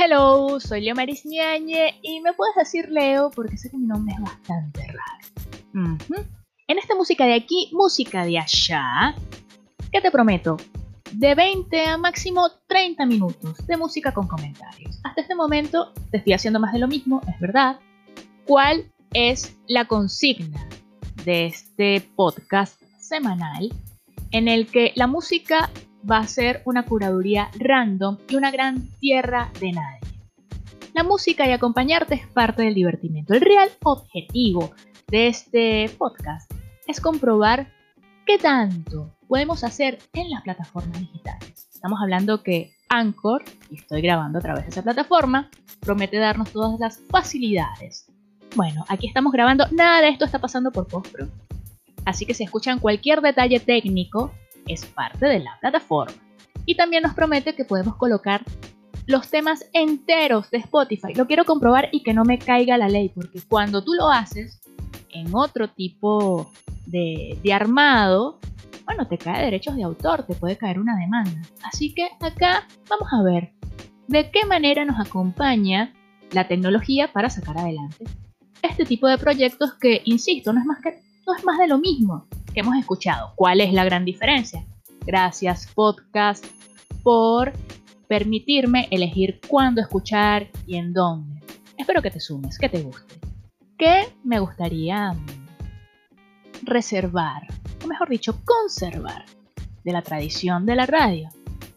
Hello, soy Leo Marisñañe y me puedes decir Leo porque sé que mi nombre es bastante raro. En esta música de aquí, música de allá, ¿qué te prometo? De 20 a máximo 30 minutos de música con comentarios. Hasta este momento te estoy haciendo más de lo mismo, es verdad. ¿Cuál es la consigna de este podcast semanal en el que la música va a ser una curaduría random y una gran tierra de nadie. La música y acompañarte es parte del divertimiento. El real objetivo de este podcast es comprobar qué tanto podemos hacer en las plataformas digitales. Estamos hablando que Anchor, y estoy grabando a través de esa plataforma, promete darnos todas las facilidades. Bueno, aquí estamos grabando, nada de esto está pasando por postpro. Así que si escuchan cualquier detalle técnico, es parte de la plataforma. Y también nos promete que podemos colocar los temas enteros de Spotify. Lo quiero comprobar y que no me caiga la ley, porque cuando tú lo haces en otro tipo de, armado, bueno, te cae derechos de autor, te puede caer una demanda. Así que acá vamos a ver de qué manera nos acompaña la tecnología para sacar adelante este tipo de proyectos que, insisto, no es más, que, no es más de lo mismo que hemos escuchado. ¿Cuál es la gran diferencia? Gracias podcast por permitirme elegir cuándo escuchar y en dónde. Espero que te sumes, que te guste. ¿Qué me gustaría reservar, o mejor dicho, conservar de la tradición de la radio?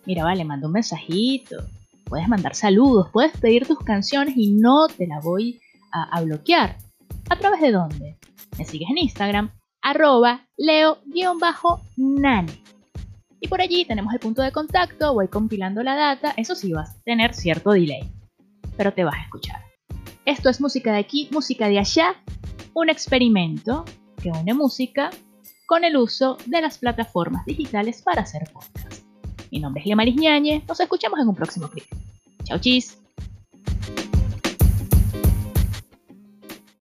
Mira, vale, manda un mensajito, puedes mandar saludos, puedes pedir tus canciones y no te la voy a bloquear. ¿A través de dónde? Me sigues en Instagram, arroba leo-nane. Y por allí tenemos el punto de contacto, voy compilando la data, eso sí vas a tener cierto delay, pero te vas a escuchar. Esto es música de aquí, música de allá, un experimento que une música con el uso de las plataformas digitales para hacer podcast. Mi nombre es Lea Marisñañe, nos escuchamos en un próximo clip. Chau chis.